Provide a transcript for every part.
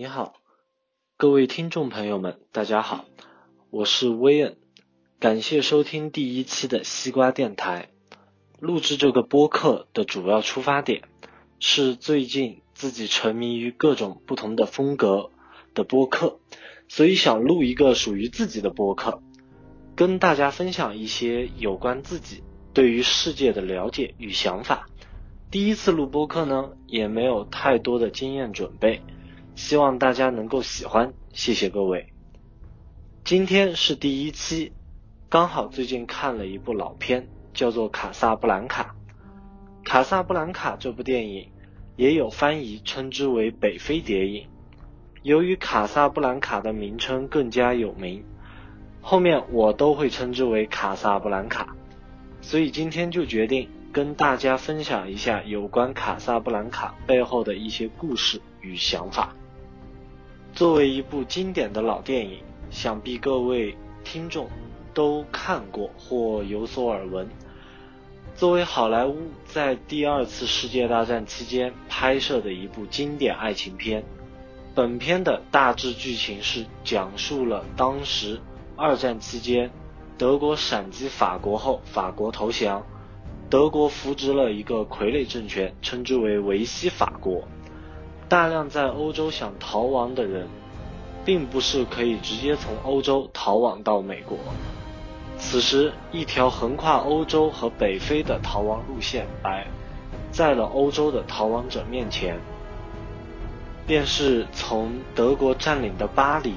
你好，各位听众朋友们，大家好，我是威恩，感谢收听第一期的西瓜电台。录制这个播客的主要出发点是最近自己沉迷于各种不同的风格的播客，所以想录一个属于自己的播客，跟大家分享一些有关自己对于世界的了解与想法。第一次录播客呢，也没有太多的经验准备。希望大家能够喜欢，谢谢各位。今天是第一期，刚好最近看了一部老片，叫做《卡萨布兰卡》。卡萨布兰卡这部电影也有翻译称之为北非谍影。由于卡萨布兰卡的名称更加有名，后面我都会称之为卡萨布兰卡，所以今天就决定跟大家分享一下有关卡萨布兰卡背后的一些故事与想法。作为一部经典的老电影，想必各位听众都看过或有所耳闻。作为好莱坞在第二次世界大战期间拍摄的一部经典爱情片，本片的大致剧情是讲述了当时二战期间德国闪击法国后，法国投降，德国扶植了一个傀儡政权，称之为维希法国。大量在欧洲想逃亡的人，并不是可以直接从欧洲逃亡到美国。此时，一条横跨欧洲和北非的逃亡路线摆在了欧洲的逃亡者面前，便是从德国占领的巴黎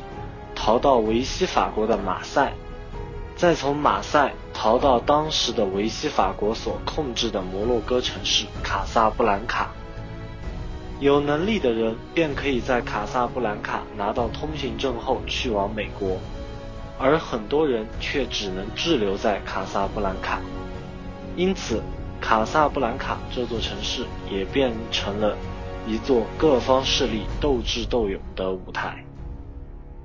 逃到维希法国的马赛，再从马赛逃到当时的维希法国所控制的摩洛哥城市卡萨布兰卡。有能力的人便可以在卡萨布兰卡拿到通行证后去往美国，而很多人却只能滞留在卡萨布兰卡。因此，卡萨布兰卡这座城市也变成了一座各方势力斗智斗勇的舞台。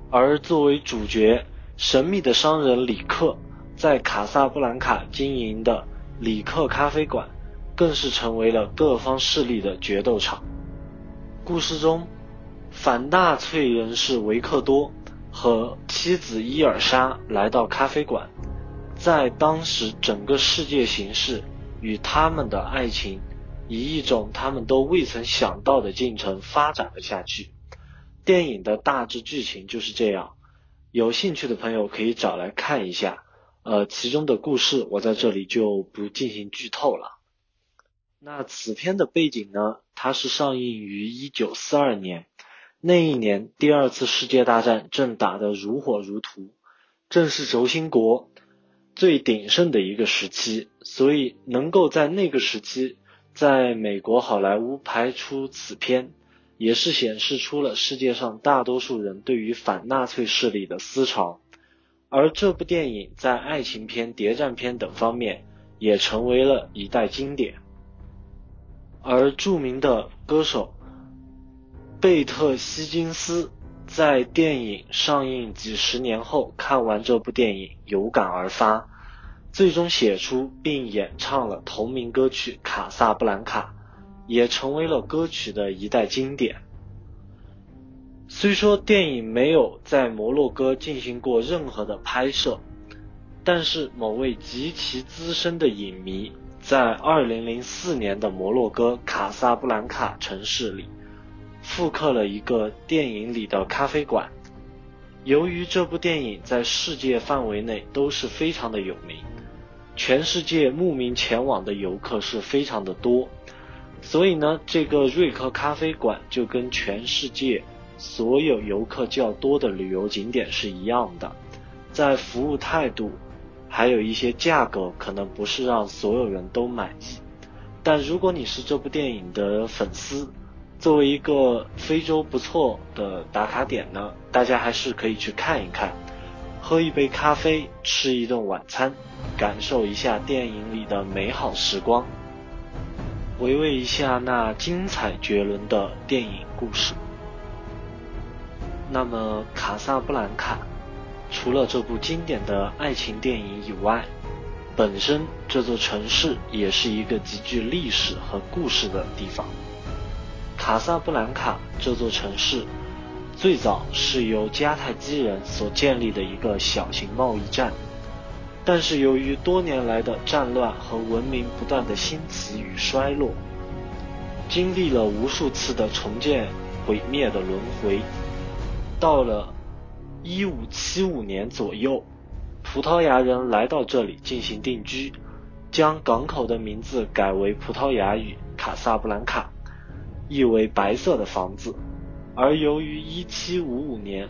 而作为主角，神秘的商人里克在卡萨布兰卡经营的里克咖啡馆，更是成为了各方势力的决斗场。故事中，反纳粹人士维克多和妻子伊尔莎来到咖啡馆，在当时整个世界形势与他们的爱情以一种他们都未曾想到的进程发展了下去。电影的大致剧情就是这样，有兴趣的朋友可以找来看一下。呃，其中的故事我在这里就不进行剧透了。那此片的背景呢？它是上映于一九四二年，那一年第二次世界大战正打得如火如荼，正是轴心国最鼎盛的一个时期，所以能够在那个时期在美国好莱坞拍出此片，也是显示出了世界上大多数人对于反纳粹势力的思潮，而这部电影在爱情片、谍战片等方面也成为了一代经典。而著名的歌手贝特希金斯在电影上映几十年后看完这部电影有感而发，最终写出并演唱了同名歌曲《卡萨布兰卡》，也成为了歌曲的一代经典。虽说电影没有在摩洛哥进行过任何的拍摄，但是某位极其资深的影迷。在二零零四年的摩洛哥卡萨布兰卡城市里，复刻了一个电影里的咖啡馆。由于这部电影在世界范围内都是非常的有名，全世界慕名前往的游客是非常的多，所以呢，这个瑞克咖啡馆就跟全世界所有游客较多的旅游景点是一样的，在服务态度。还有一些价格可能不是让所有人都满意，但如果你是这部电影的粉丝，作为一个非洲不错的打卡点呢，大家还是可以去看一看，喝一杯咖啡，吃一顿晚餐，感受一下电影里的美好时光，回味一下那精彩绝伦的电影故事。那么，卡萨布兰卡。除了这部经典的爱情电影以外，本身这座城市也是一个极具历史和故事的地方。卡萨布兰卡这座城市最早是由迦太基人所建立的一个小型贸易站，但是由于多年来的战乱和文明不断的兴起与衰落，经历了无数次的重建毁灭的轮回，到了一五七五年左右，葡萄牙人来到这里进行定居，将港口的名字改为葡萄牙语卡萨布兰卡，意为白色的房子。而由于1755年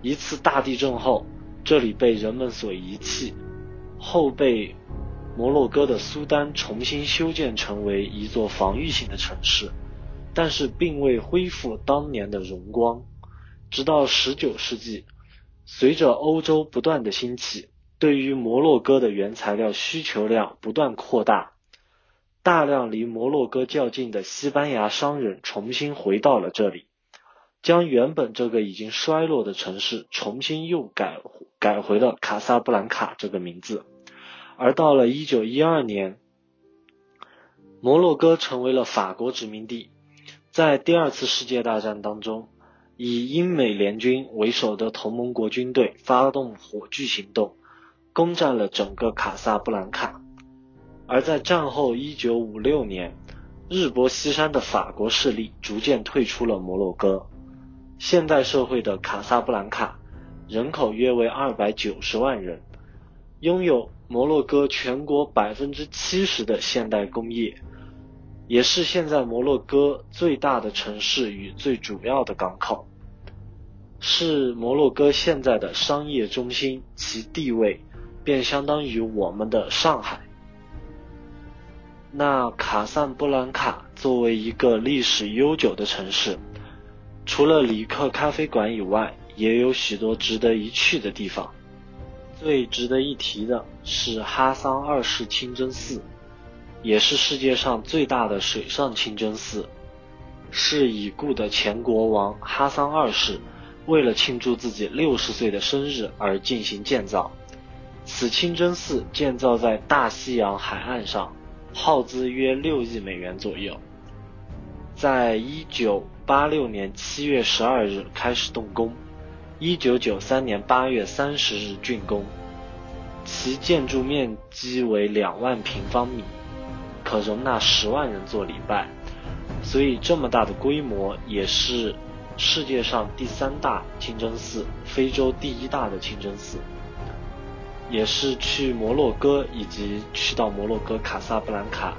一次大地震后，这里被人们所遗弃，后被摩洛哥的苏丹重新修建成为一座防御性的城市，但是并未恢复当年的荣光。直到19世纪，随着欧洲不断的兴起，对于摩洛哥的原材料需求量不断扩大，大量离摩洛哥较近的西班牙商人重新回到了这里。将原本这个已经衰落的城市重新又改改回了卡萨布兰卡这个名字，而到了一九一二年，摩洛哥成为了法国殖民地。在第二次世界大战当中，以英美联军为首的同盟国军队发动火炬行动，攻占了整个卡萨布兰卡。而在战后一九五六年，日薄西山的法国势力逐渐退出了摩洛哥。现代社会的卡萨布兰卡人口约为二百九十万人，拥有摩洛哥全国百分之七十的现代工业，也是现在摩洛哥最大的城市与最主要的港口，是摩洛哥现在的商业中心，其地位便相当于我们的上海。那卡萨布兰卡作为一个历史悠久的城市。除了里克咖啡馆以外，也有许多值得一去的地方。最值得一提的是哈桑二世清真寺，也是世界上最大的水上清真寺，是已故的前国王哈桑二世为了庆祝自己六十岁的生日而进行建造。此清真寺建造在大西洋海岸上，耗资约六亿美元左右。在一九八六年七月十二日开始动工，一九九三年八月三十日竣工。其建筑面积为两万平方米，可容纳十万人做礼拜，所以这么大的规模也是世界上第三大清真寺，非洲第一大的清真寺，也是去摩洛哥以及去到摩洛哥卡萨布兰卡。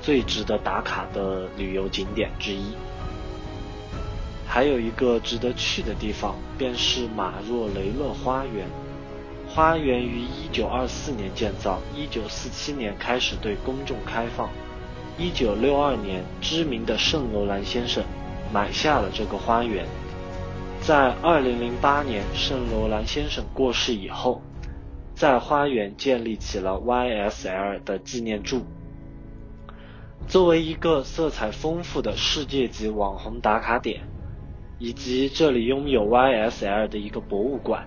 最值得打卡的旅游景点之一，还有一个值得去的地方，便是马若雷勒花园。花园于1924年建造，1947年开始对公众开放。1962年，知名的圣罗兰先生买下了这个花园。在2008年，圣罗兰先生过世以后，在花园建立起了 YSL 的纪念柱。作为一个色彩丰富的世界级网红打卡点，以及这里拥有 YSL 的一个博物馆，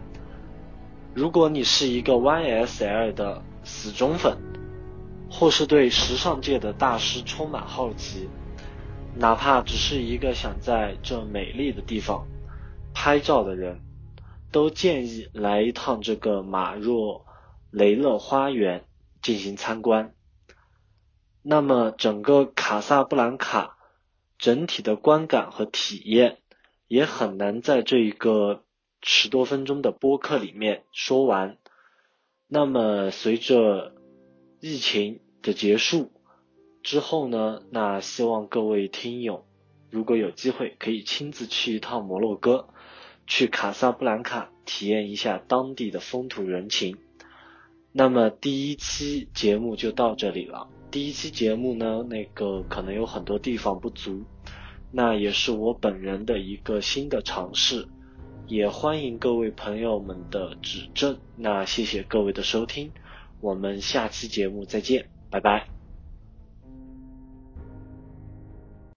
如果你是一个 YSL 的死忠粉，或是对时尚界的大师充满好奇，哪怕只是一个想在这美丽的地方拍照的人，都建议来一趟这个马若雷勒花园进行参观。那么，整个卡萨布兰卡整体的观感和体验也很难在这一个十多分钟的播客里面说完。那么，随着疫情的结束之后呢，那希望各位听友如果有机会可以亲自去一趟摩洛哥，去卡萨布兰卡体验一下当地的风土人情。那么，第一期节目就到这里了。第一期节目呢，那个可能有很多地方不足，那也是我本人的一个新的尝试，也欢迎各位朋友们的指正。那谢谢各位的收听，我们下期节目再见，拜拜。